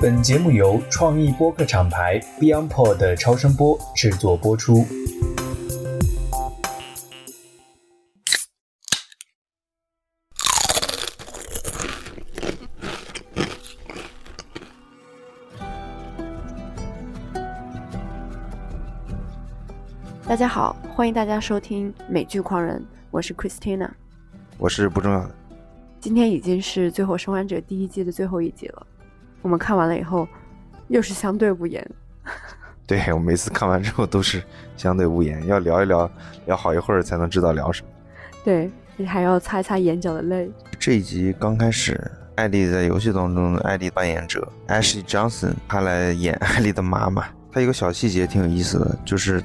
本节目由创意播客厂牌 BeyondPod 的超声波制作播出。大家好，欢迎大家收听美剧狂人，我是 Christina，我是不重要的。今天已经是《最后生还者》第一季的最后一集了，我们看完了以后，又是相对无言。对我每次看完之后都是相对无言，要聊一聊，聊好一会儿才能知道聊什么。对你还要擦一擦眼角的泪。这一集刚开始，艾丽在游戏当中的艾丽扮演者 Ashley Johnson，她来演艾丽的妈妈。她有个小细节挺有意思的，就是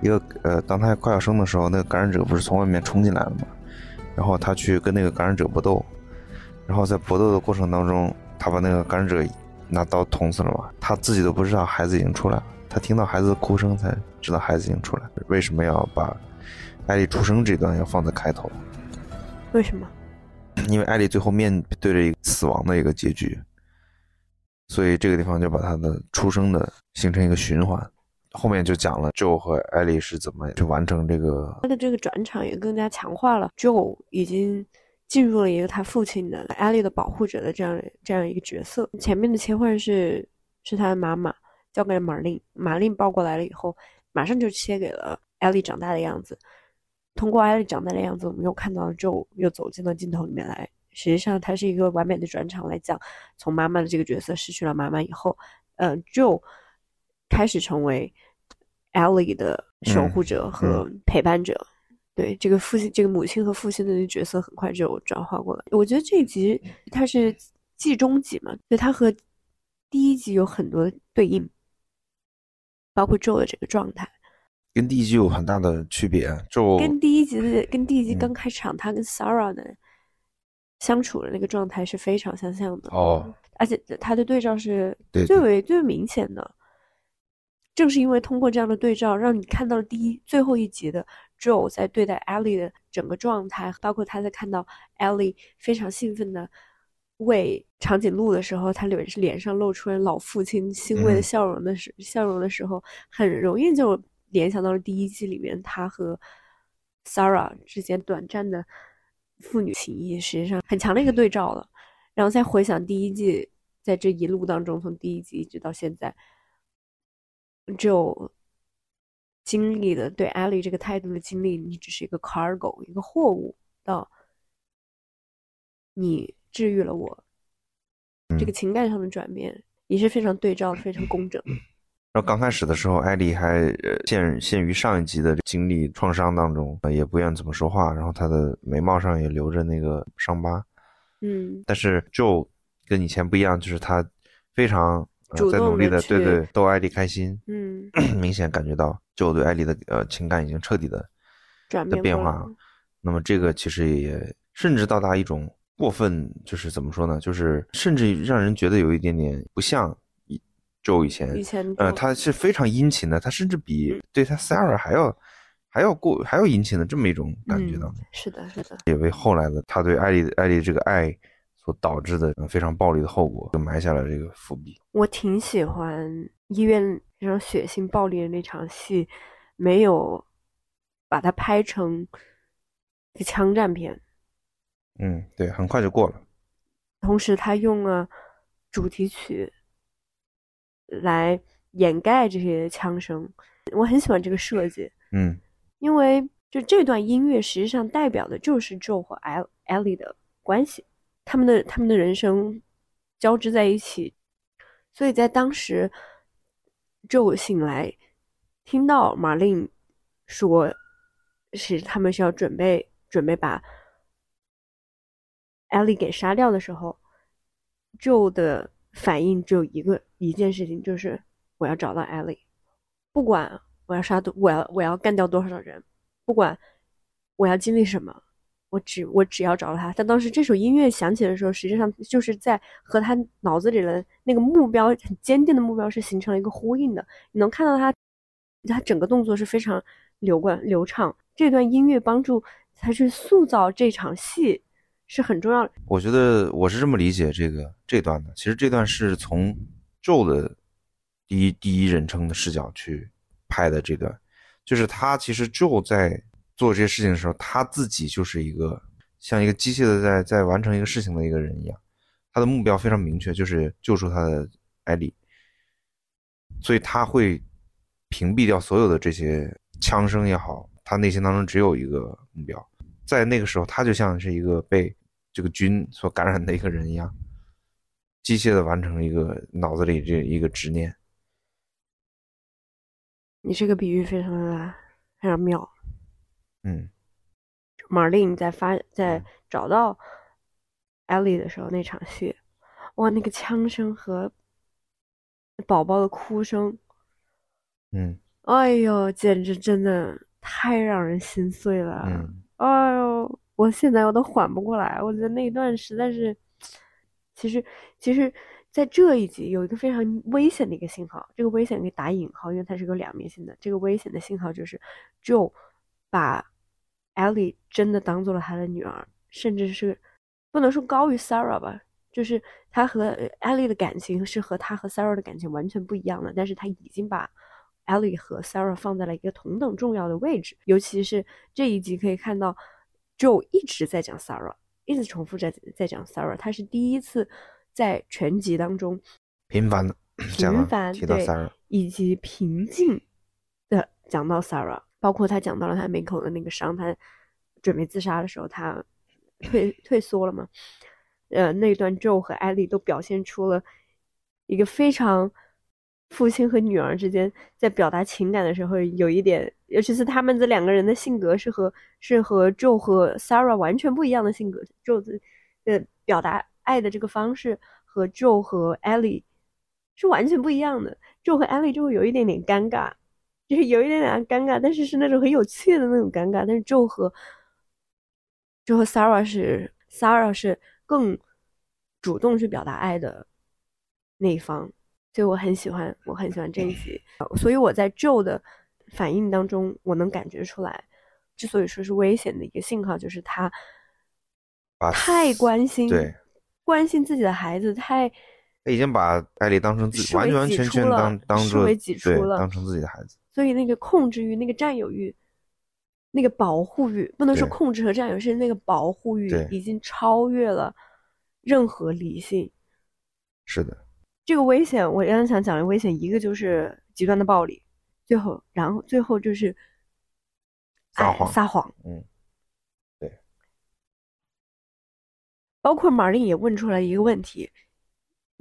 一个呃，当她快要生的时候，那个感染者不是从外面冲进来了吗？然后她去跟那个感染者搏斗，然后在搏斗的过程当中，她把那个感染者拿刀捅死了嘛。他自己都不知道孩子已经出来了，他听到孩子的哭声才知道孩子已经出来。为什么要把艾丽出生这段要放在开头？为什么？因为艾丽最后面对着一个死亡的一个结局，所以这个地方就把她的出生的形成一个循环。后面就讲了 Joe 和艾丽是怎么去完成这个。他的这个转场也更加强化了 Joe 已经进入了一个他父亲的艾丽的保护者的这样这样一个角色。前面的切换是是他的妈妈交给了马琳，马琳抱过来了以后，马上就切给了艾丽长大的样子。通过艾丽长大的样子，我们又看到了 Joe 又走进了镜头里面来。实际上，它是一个完美的转场来讲，从妈妈的这个角色失去了妈妈以后，呃，Joe 开始成为 Ellie 的守护者和陪伴者。对这个父亲、这个母亲和父亲的角色很快就转化过来。我觉得这一集它是季中集嘛，所以它和第一集有很多对应，包括 Joe 的这个状态。跟第一集有很大的区别，就跟第一集的跟第一集刚开场，他跟 Sarah 的相处的那个状态是非常相像的哦，而且他的对照是最为最为明显的。正是因为通过这样的对照，让你看到了第一最后一集的 Joe 在对待 Ellie 的整个状态，包括他在看到 Ellie 非常兴奋的喂长颈鹿的时候，他脸脸上露出了老父亲欣慰的笑容的时笑容的时候，很容易就。联想到了第一季里面他和 Sarah 之间短暂的父女情谊，实际上很强的一个对照了。然后再回想第一季，在这一路当中，从第一集一直到现在，就经历了对 Ellie 这个态度的经历，你只是一个 cargo，一个货物，到你治愈了我，这个情感上的转变也是非常对照、非常工整。然后刚开始的时候，艾丽还限限于上一集的经历创伤当中，也不愿怎么说话。然后她的眉毛上也留着那个伤疤，嗯。但是就跟以前不一样，就是他非常在努力的对对逗艾丽开心，嗯。明显感觉到就对艾丽的呃情感已经彻底的转的变化。那么这个其实也甚至到达一种过分，就是怎么说呢？就是甚至让人觉得有一点点不像。周以前，以前呃，他是非常殷勤的，他甚至比对他 Sarah 还要还要过还要殷勤的这么一种感觉当中。是的，是的，也为后来的他对艾丽艾丽这个爱所导致的非常暴力的后果，就埋下了这个伏笔。我挺喜欢医院非常血腥暴力的那场戏，没有把它拍成一个枪战片。嗯，对，很快就过了。同时，他用了主题曲。来掩盖这些枪声，我很喜欢这个设计。嗯，因为就这段音乐实际上代表的就是 Joe 和 Ellie 的关系，他们的他们的人生交织在一起。所以在当时，Joe 醒来，听到 Marlene 说是他们是要准备准备把 Ellie 给杀掉的时候，Joe 的。反应只有一个一件事情，就是我要找到艾莉，不管我要杀多，我要我要干掉多少人，不管我要经历什么，我只我只要找到他。但当时这首音乐响起的时候，实际上就是在和他脑子里的那个目标很坚定的目标是形成了一个呼应的。你能看到他，他整个动作是非常流贯流畅。这段音乐帮助他去塑造这场戏。是很重要的。我觉得我是这么理解这个这段的。其实这段是从 Joe 的第一第一人称的视角去拍的。这段就是他其实就在做这些事情的时候，他自己就是一个像一个机械的在在完成一个事情的一个人一样。他的目标非常明确，就是救出他的艾莉，所以他会屏蔽掉所有的这些枪声也好，他内心当中只有一个目标。在那个时候，他就像是一个被这个菌所感染的一个人一样，机械的完成一个脑子里这一个执念。你这个比喻非常的非常妙。嗯，马琳在发在找到。艾莉的时候那场戏，哇，那个枪声和宝宝的哭声，嗯，哎呦，简直真的太让人心碎了。嗯，哎呦，我现在我都缓不过来。我觉得那一段实在是，其实其实，在这一集有一个非常危险的一个信号，这个危险可以打引号，因为它是个两面性的。这个危险的信号就是 Joe 把艾莉真的当做了他的女儿，甚至是。不能说高于 Sarah 吧，就是他和艾莉的感情是和他和 Sarah 的感情完全不一样的，但是他已经把艾莉和 Sarah 放在了一个同等重要的位置。尤其是这一集可以看到，Joe 一直在讲 Sarah，一直重复在在讲 Sarah，他是第一次在全集当中频繁的频繁提到 Sarah，以及平静的讲到 Sarah，包括他讲到了他门口的那个伤，他准备自杀的时候，他。退退缩了嘛？呃，那段 Joe 和艾莉都表现出了一个非常父亲和女儿之间在表达情感的时候有一点，尤其是他们这两个人的性格是和是和 Joe 和 Sarah 完全不一样的性格。Joe 的表达爱的这个方式和 Joe 和艾莉是完全不一样的。Joe 和艾莉就会有一点点尴尬，就是有一点点尴尬，但是是那种很有趣的那种尴尬。但是 Joe 和就和 Sarah 是 Sarah 是更主动去表达爱的那一方，所以我很喜欢，我很喜欢这一集。所以我在 Joe 的反应当中，我能感觉出来，之所以说是危险的一个信号，就是他太关心，对，关心自己的孩子，太他已经把艾丽当成自己完完全全当当做对当成自己的孩子，所以那个控制欲，那个占有欲。那个保护欲不能说控制和占有，是那个保护欲已经超越了任何理性。是的，这个危险，我刚才想讲的危险，一个就是极端的暴力，最后，然后最后就是撒谎，撒谎。嗯，对。包括马丽也问出来一个问题：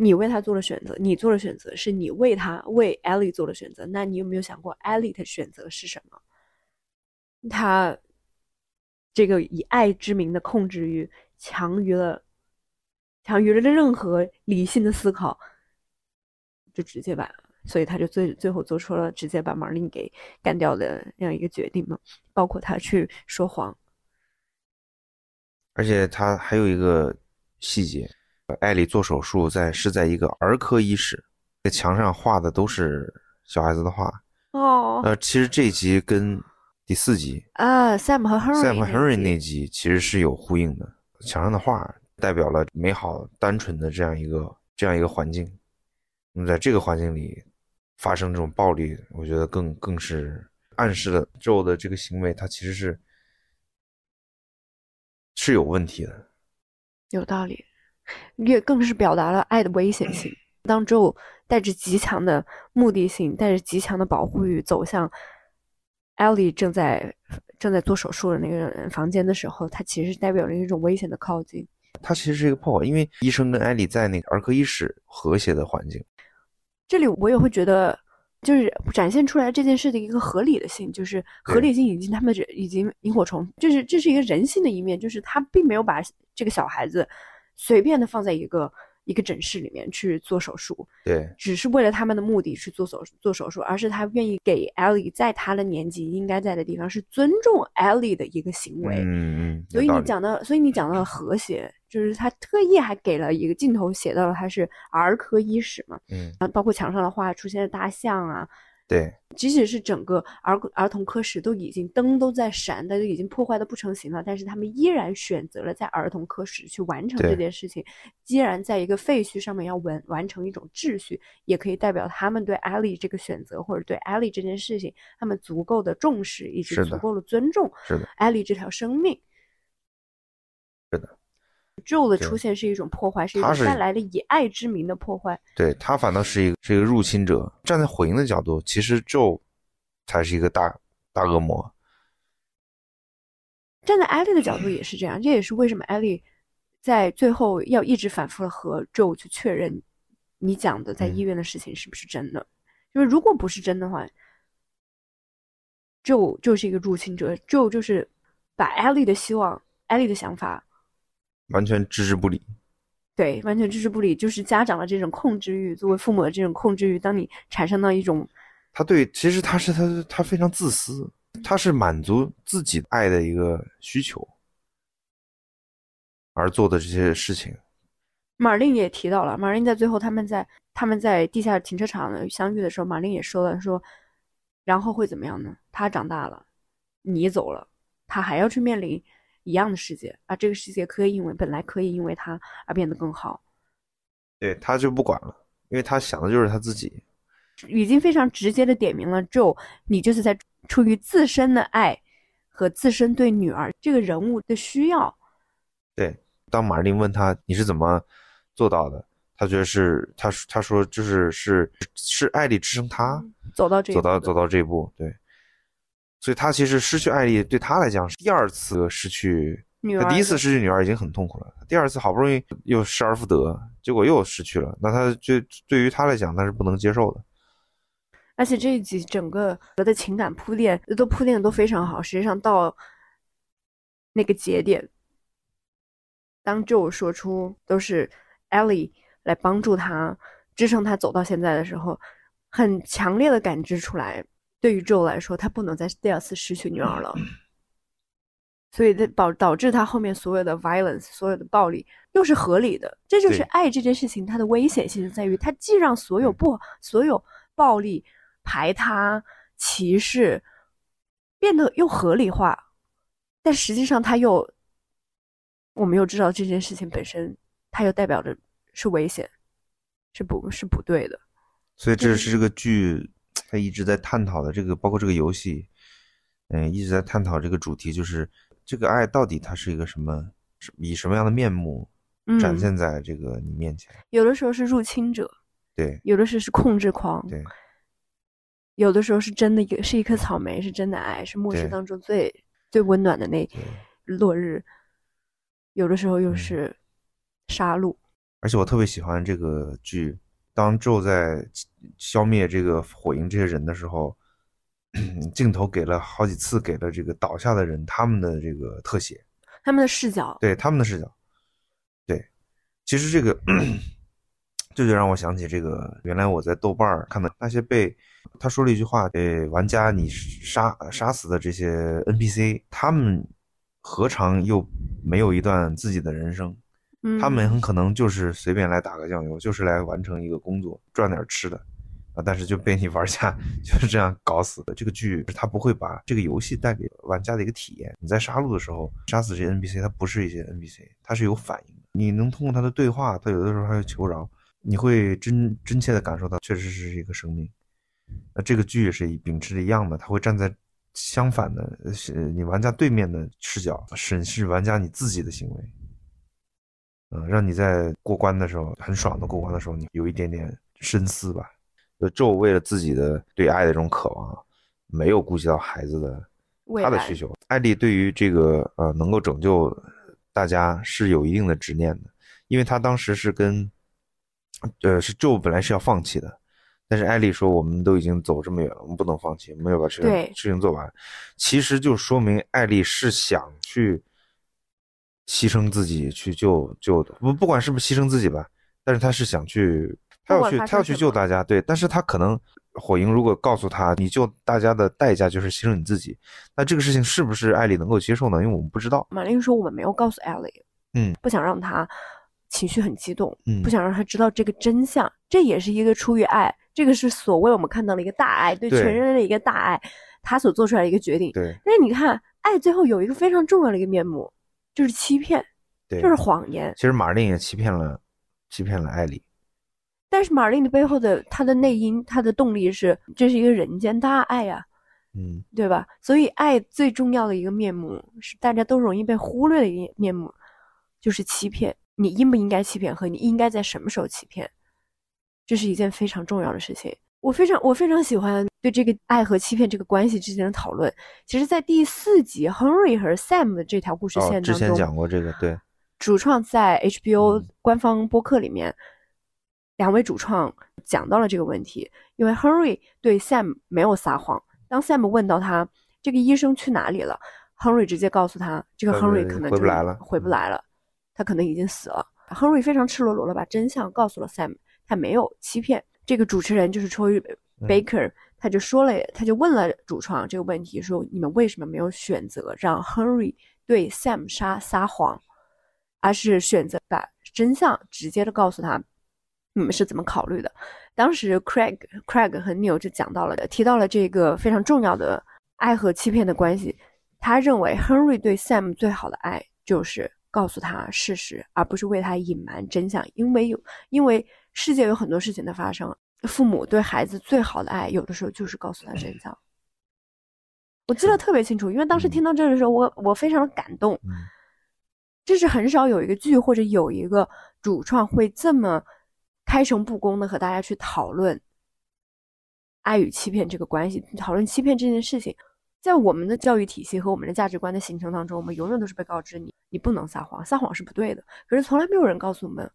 你为他做了选择，你做了选择，是你为他为 Ellie 做了选择，那你有没有想过 Ellie 的选择是什么？他这个以爱之名的控制欲强于了，强于了任何理性的思考，就直接把，所以他就最最后做出了直接把 Marlin 给干掉的那样一个决定嘛。包括他去说谎，而且他还有一个细节，艾莉做手术在是在一个儿科医室，在墙上画的都是小孩子的画。哦，呃，其实这一集跟。第四集啊，Sam 和 Henry，Sam 和 Henry 那集其实是有呼应的。墙上的画代表了美好、单纯的这样一个这样一个环境。那么在这个环境里发生这种暴力，我觉得更更是暗示了 Joe 的这个行为，他其实是是有问题的。有道理，也更是表达了爱的危险性。当 Joe 带着极强的目的性，带着极强的保护欲走向。艾莉正在正在做手术的那个房间的时候，它其实代表着一种危险的靠近。它其实是一个破坏，因为医生跟艾莉在那个儿科医室和谐的环境。这里我也会觉得，就是展现出来这件事的一个合理的性，就是合理性已经他们已经萤火虫，就是这是一个人性的一面，就是他并没有把这个小孩子随便的放在一个。一个诊室里面去做手术，对，只是为了他们的目的去做手做手术，而是他愿意给艾莉在他的年纪应该在的地方，是尊重艾莉的一个行为。嗯嗯。所以你讲到，所以你讲到和谐，就是他特意还给了一个镜头，写到了他是儿科医师嘛。嗯。包括墙上的画出现的大象啊，对，即使是整个儿儿童科室都已经灯都在闪，的，都已经破坏的不成形了，但是他们依然选择了在儿童科室去完成这件事情，既然在一个废墟上面要完完成一种秩序，也可以代表他们对艾丽这个选择或者对艾丽这件事情，他们足够的重视以及足够的尊重，是的，艾丽这条生命。Joe 的出现是一种破坏，是一种带来了以爱之名的破坏。对他反倒是一个是一个入侵者。站在火影的角度，其实 Joe 才是一个大大恶魔。站在艾丽的角度也是这样，这也是为什么艾丽在最后要一直反复的和 Joe 去确认你讲的在医院的事情是不是真的。就是如果不是真的话，Joe 就是一个入侵者，Joe 就是把艾丽的希望、艾丽的想法。完全置之不理，对，完全置之不理，就是家长的这种控制欲，作为父母的这种控制欲，当你产生到一种，他对，其实他是他他非常自私，他是满足自己爱的一个需求而做的这些事情。马琳也提到了，马琳在最后他们在他们在地下停车场相遇的时候，马琳也说了说，然后会怎么样呢？他长大了，你走了，他还要去面临。一样的世界啊，这个世界可以因为本来可以因为他而变得更好，对他就不管了，因为他想的就是他自己，已经非常直接的点明了，Joe，你就是在出于自身的爱和自身对女儿这个人物的需要。对，当马琳问他你是怎么做到的，他觉得是他他说就是是是艾丽支撑他走到这走到走到这一步，对。所以他其实失去艾丽，对他来讲是第二次失去女儿。他第一次失去女儿已经很痛苦了，第二次好不容易又失而复得，结果又失去了，那他就对于他来讲那是不能接受的。而且这一集整个的情感铺垫都铺垫的都非常好，实际上到那个节点，当 Joe 说出都是艾丽来帮助他支撑他走到现在的时候，很强烈的感知出来。对于 Joe 来说，他不能再第二次失去女儿了，所以导导致他后面所有的 violence，所有的暴力又是合理的。这就是爱这件事情它的危险性在于，它既让所有不所有暴力、排他、歧视变得又合理化，但实际上它又，我们又知道这件事情本身，它又代表着是危险，是不，是不对的。所以这是这个剧。他一直在探讨的这个，包括这个游戏，嗯，一直在探讨这个主题，就是这个爱到底它是一个什么，以什么样的面目展现在这个你面前？有的时候是入侵者，对；有的时候是控制狂，对；有的时候是真的，是一颗草莓，是真的爱，是末世当中最最温暖的那落日；有的时候又是杀戮。而且我特别喜欢这个剧。当宙在消灭这个火影这些人的时候，镜头给了好几次，给了这个倒下的人他们的这个特写，他们的视角，对他们的视角，对，其实这个 这就让我想起这个原来我在豆瓣看到那些被他说了一句话，呃玩家你杀杀死的这些 NPC，他们何尝又没有一段自己的人生？他们很可能就是随便来打个酱油，就是来完成一个工作，赚点吃的，啊！但是就被你玩家就是这样搞死的。这个剧他不会把这个游戏带给玩家的一个体验。你在杀戮的时候杀死这些 NPC，它不是一些 NPC，它是有反应的。你能通过他的对话，他有的时候还有求饶，你会真真切的感受到确实是一个生命。那这个剧也是秉持着一样的，他会站在相反的你玩家对面的视角审视玩家你自己的行为。嗯，让你在过关的时候很爽的过关的时候，你有一点点深思吧。就咒为了自己的对爱的这种渴望，没有顾及到孩子的他的需求。艾丽对于这个呃能够拯救大家是有一定的执念的，因为他当时是跟呃是咒本来是要放弃的，但是艾丽说我们都已经走这么远了，我们不能放弃，我们要把事情事情做完。其实就说明艾丽是想去。牺牲自己去救救的不不管是不是牺牲自己吧，但是他是想去，他要去他要去救大家，对，但是他可能火影如果告诉他你救大家的代价就是牺牲你自己，那这个事情是不是艾丽能够接受呢？因为我们不知道。马琳说我们没有告诉艾丽，嗯，不想让他情绪很激动，嗯，不想让他知道这个真相，这也是一个出于爱。这个是所谓我们看到了一个大爱，对对全人类的一个大爱，他所做出来的一个决定。对但是你看，爱最后有一个非常重要的一个面目，就是欺骗，对，就是谎言。其实马令也欺骗了，欺骗了艾丽。但是马令的背后的他的内因，他的动力是这是一个人间大爱呀、嗯，对吧？所以爱最重要的一个面目是大家都容易被忽略的一个面目，就是欺骗。你应不应该欺骗和你应该在什么时候欺骗，这是一件非常重要的事情。我非常我非常喜欢对这个爱和欺骗这个关系之间的讨论。其实，在第四集 Henry 和 Sam 的这条故事哦，线当中，之前讲过这个，对，主创在 HBO 嗯官方播客里面，两位主创讲到了这个问题。因为 Henry 对 Sam 没有撒谎，当 Sam 问到他这个医生去哪里了，Henry 直接告诉他，这个呃 Henry 可能就回不来了回不来了，他可能已经死了。Henry 非常赤裸裸的把真相告诉了 Sam，他没有欺骗。这个主持人就是 Troy 嗯 Baker，、他就说了，他就问了主创这个问题，说你们为什么没有选择让 Henry 对 Sam 撒撒谎，而是选择把真相直接的告诉他？你们是怎么考虑的？当时 Craig Craig 和 Neil 就讲到了，提到了这个非常重要的爱和欺骗的关系。他认为 Henry 对 Sam 最好的爱就是告诉他事实，而不是为他隐瞒真相。因为有，因为世界有很多事情的发生，父母对孩子最好的爱，有的时候就是告诉他真相。我记得特别清楚，因为当时听到这的时候，我我非常的感动。嗯这是很少有一个剧或者有一个主创会这么开诚布公的和大家去讨论爱与欺骗这个关系，讨论欺骗这件事情。在我们的教育体系和我们的价值观的形成当中，我们永远都是被告知你你不能撒谎，撒谎是不对的。可是从来没有人告诉我们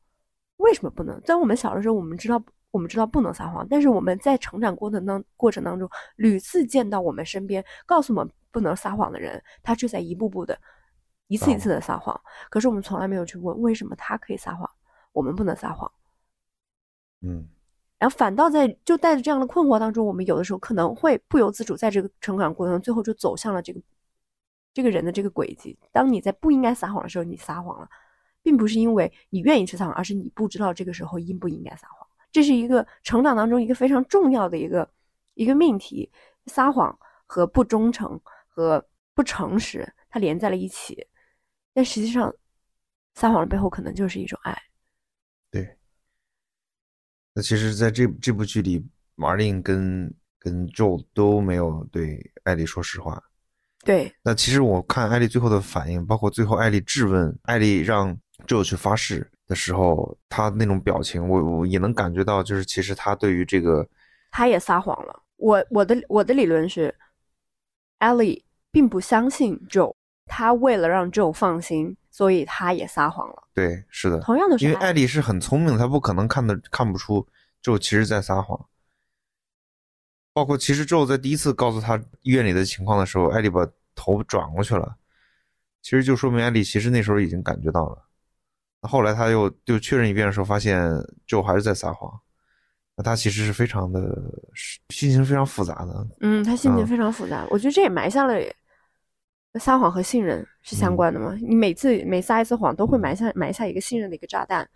为什么不能。在我们小的时候，我们知道我们知道不能撒谎，但是我们在成长过程当过程当中，屡次见到我们身边告诉我们不能撒谎的人，他却在一步步的、一次一次的撒谎。可是我们从来没有去问为什么他可以撒谎，我们不能撒谎。嗯，然后反倒在就带着这样的困惑当中，我们有的时候可能会不由自主在这个成长过程中，最后就走向了这个这个人的这个轨迹。当你在不应该撒谎的时候，你撒谎了，并不是因为你愿意去撒谎，而是你不知道这个时候应不应该撒谎。这是一个成长当中一个非常重要的一个一个命题。撒谎和不忠诚和不诚实，它连在了一起，但实际上，撒谎的背后可能就是一种爱。对。那其实，在这这部剧里，马丁跟跟 Joe 都没有对艾丽说实话。对，那其实我看艾丽最后的反应，包括最后艾丽质问艾丽让 Joe 去发誓的时候，他那种表情，我我也能感觉到，就是其实他对于这个，他也撒谎了。我我的我的理论是，Ellie 并不相信 Joe，他为了让 Joe 放心，所以他也撒谎了。对，是的，同样的因为艾丽是很聪明的，她不可能看的看不出 Joe 其实在撒谎。包括其实 Joe 在第一次告诉他医院里的情况的时候，艾丽把头转过去了，其实就说明艾丽其实那时候已经感觉到了。后来他又又确认一遍的时候，发现 Joe 还是在撒谎。那他其实是非常的心情非常复杂的。嗯，他心情嗯非常复杂。我觉得这也埋下了撒谎和信任是相嗯关的嘛。你每次每撒一次谎，都会埋下埋下一个信任的一个炸弹。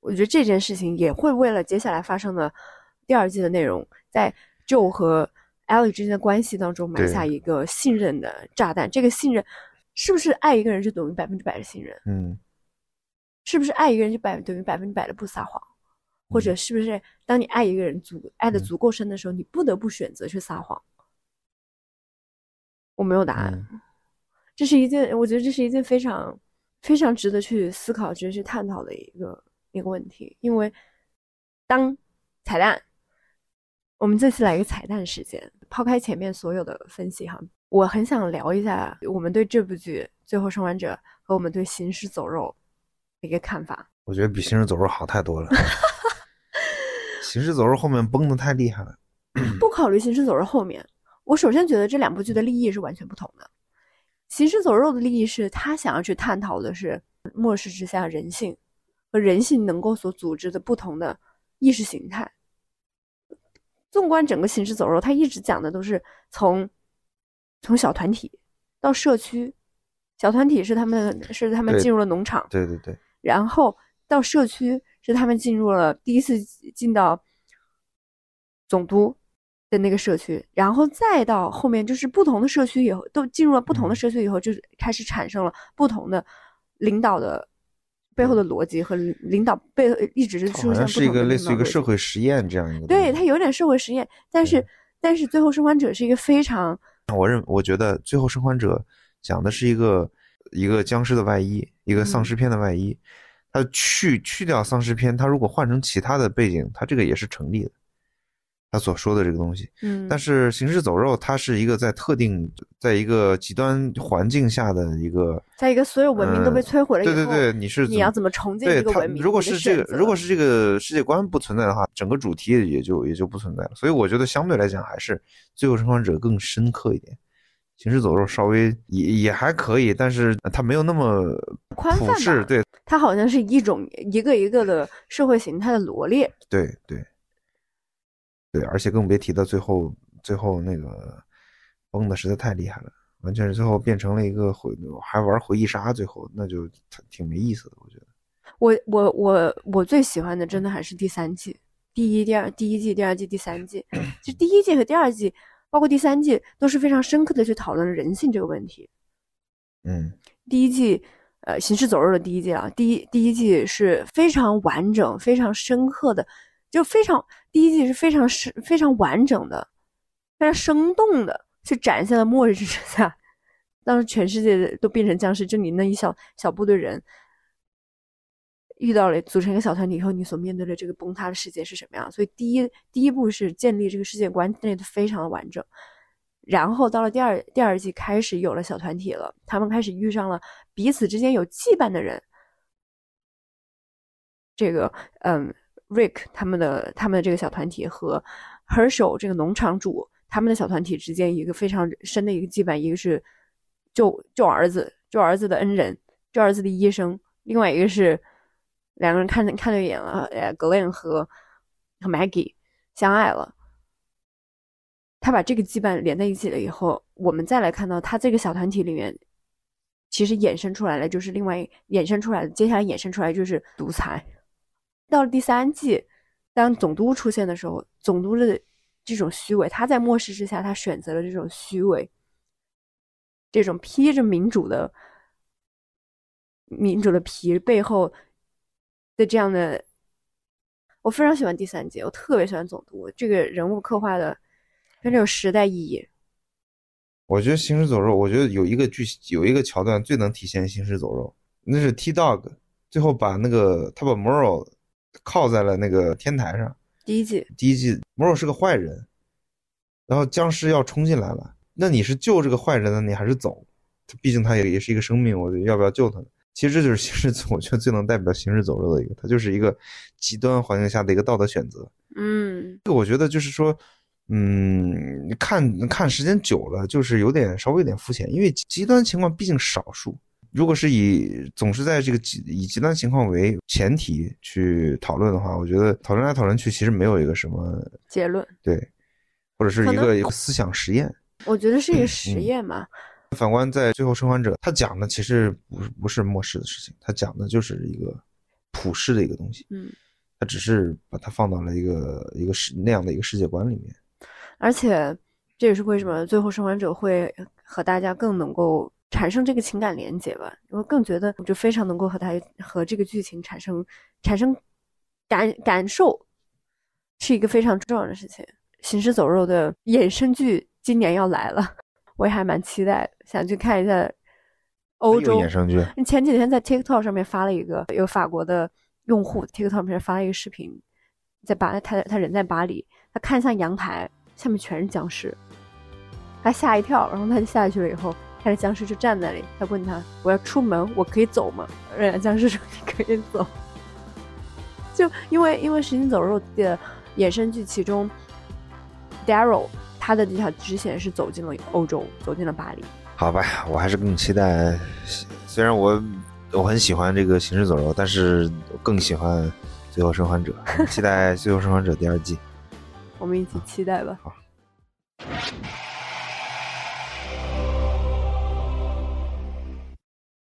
我觉得这件事情也会为了接下来发生的第二季的内容，在 Joe 和 Ellie 之间的关系当中埋下一个信任的炸弹。这个信任是不是爱一个人就等于百分之百的信任？嗯，是不是爱一个人就百等于百分之百的不撒谎？或者是不是当你爱一个人足爱的嗯足够深的时候，你不得不选择去撒谎？我没有答案。嗯这是一件，我觉得这是一件非常非常值得去思考、值得去探讨的一个一个问题。因为当彩蛋，我们这次来一个彩蛋时间，抛开前面所有的分析哈，我很想聊一下我们对这部剧《最后生还者》和我们对《行尸走肉》的一个看法。我觉得比行尸走肉好太多了。行尸走肉后面崩的太厉害了。不考虑《行尸走肉》后面，我首先觉得这两部剧的利益是完全不同的。《行尸走肉》的利益是他想要去探讨的是末世之下人性和人性能够所组织的不同的意识形态。纵观整个《行尸走肉》，他一直讲的都是从从小团体到社区，小团体是他们是他们进入了农场，对对对，然后到社区是他们进入了第一次进到总督的那个社区，然后再到后面就是不同的社区以后，都进入了不同的嗯。社区以后，就是开始产生了不同的领导的背后的逻辑和领导背后一直是好出现是一个类似于一个社会实验这样一个对，西。它有点社会实验，但是对。但是最后生还者是一个非常我认我觉得《最后生还者》讲的是一个一个僵尸的外衣，一个丧嗯尸片的外衣。它去去掉丧尸片，它如果换成其他的背景，它这个也是成立的。他所说的这个东西，嗯，但是《行尸走肉》它是一个在特定，在一个极端环境下的一个，在一个所有文明都被嗯摧毁了以后，对对对，你是你要怎么重建对它这个文明？如果是这个，如果是这个世界观不存在的话，整个主题也就也就不存在了。所以我觉得相对来讲，还是《最后生还者》更深刻一点，《行尸走肉》稍微也也还可以，但是它没有那么宽泛对它好像是一种一个一个的社会形态的罗列。对对对，而且更别提到最后最后那个崩的实在太厉害了，完全是最后变成了一个回还玩回忆杀，最后那就挺没意思的，我觉得。我我我我最喜欢的真的还是第三季，第一、第二、第一季、第二季、第三季。就第一季和第二季，包括第三季，都是非常深刻的去讨论人性这个问题。嗯第一季，呃，《行尸走肉》的第一季啊，第一第一季是非常完整、非常深刻的，就非常第一季是非常深、非常完整的、非常生动的去展现了末日之下，当时全世界都变成僵尸，就你那一小小部队人遇到了组成一个小团体以后，你所面对的这个崩塌的世界是什么样？所以第一第一步是建立这个世界观，建立的非常的完整。然后到了第二第二季开始有了小团体了，他们开始遇上了彼此之间有羁绊的人。这个嗯，Rick 他们的他们的这个小团体和 Herschel 这个农场主他们的小团体之间一个非常深的一个羁绊，一个是救救儿子救儿子的恩人，救儿子的医生，另外一个是两个人看看对眼了，呃，Glenn 和和 Maggie 相爱了。他把这个羁绊连在一起了以后，我们再来看到他这个小团体里面，其实衍生出来了，就是另外衍生出来的，接下来衍生出来就是独裁。到了第三季，当总督出现的时候，总督的这种虚伪，他在末世之下，他选择了这种虚伪，这种披着民主的民主的皮背后的这样的，我非常喜欢第三季，我特别喜欢总督这个人物刻画的。非常有时代意义。我觉得《行尸走肉》，我觉得有一个剧有一个桥段最能体现《行尸走肉》，那是 T Dog 最后把那个他把 Moral 靠在了那个天台上。第一季，第一季 Moral 是个坏人，然后僵尸要冲进来了，那你是救这个坏人呢，你还是走？他毕竟他也也是一个生命，我要不要救他呢？其实这就是行尸走，我觉得最能代表行尸走肉的一个，它就是一个极端环境下的一个道德选择。嗯，这个我觉得就是说。嗯，看看时间久了，就是有点稍微有点肤浅，因为极端情况毕竟少数。如果是以总是在这个极以极端情况为前提去讨论的话，我觉得讨论来讨论去，其实没有一个什么结论，对，或者是一可能个思想实验。我觉得是一个嗯实验嘛。反观在《最后生还者》，他讲的其实不是不是末世的事情，他讲的就是一个普世的一个东西。嗯，他只是把它放到了一个一个世那样的一个世界观里面。而且这也是为什么最后生还者会和大家更能够产生这个情感连接吧。我更觉得，我就非常能够和他和这个剧情产生产生感感受，是一个非常重要的事情。行尸走肉的衍生剧今年要来了，我也还蛮期待的，想去看一下欧洲有衍生剧，前几天在 TikTok 上面发了一个，有法国的用户 TikTok 上面发了一个视频，在巴他他人在巴黎，他看向阳台，下面全是僵尸，他吓一跳，然后他就下去了以后，看着僵尸就站在那里，他问他我要出门，我可以走吗？人家僵尸说你可以走，就因为因为行尸走肉的衍生剧其中，Daryl 他的这条支线是走进了欧洲，走进了巴黎。好吧，我还是更期待。虽然我我很喜欢这个《行尸走肉》，但是我更喜欢《最后生还者》，期待《最后生还者》第二季。我们一起期待吧。好。